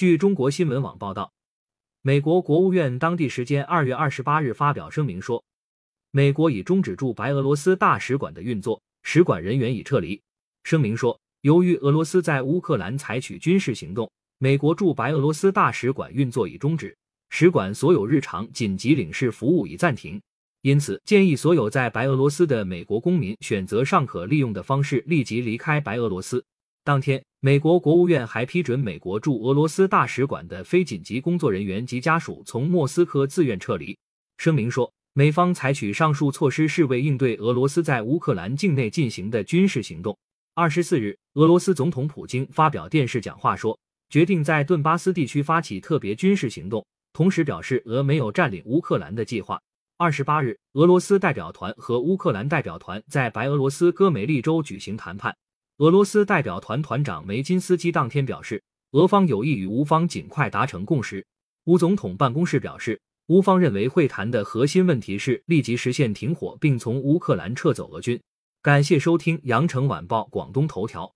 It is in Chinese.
据中国新闻网报道，美国国务院当地时间二月二十八日发表声明说，美国已终止驻白俄罗斯大使馆的运作，使馆人员已撤离。声明说，由于俄罗斯在乌克兰采取军事行动，美国驻白俄罗斯大使馆运作已终止，使馆所有日常紧急领事服务已暂停。因此，建议所有在白俄罗斯的美国公民选择尚可利用的方式，立即离开白俄罗斯。当天，美国国务院还批准美国驻俄罗斯大使馆的非紧急工作人员及家属从莫斯科自愿撤离。声明说，美方采取上述措施是为应对俄罗斯在乌克兰境内进行的军事行动。二十四日，俄罗斯总统普京发表电视讲话说，决定在顿巴斯地区发起特别军事行动，同时表示俄没有占领乌克兰的计划。二十八日，俄罗斯代表团和乌克兰代表团在白俄罗斯戈梅利州举行谈判。俄罗斯代表团团长梅金斯基当天表示，俄方有意与乌方尽快达成共识。乌总统办公室表示，乌方认为会谈的核心问题是立即实现停火，并从乌克兰撤走俄军。感谢收听羊城晚报广东头条。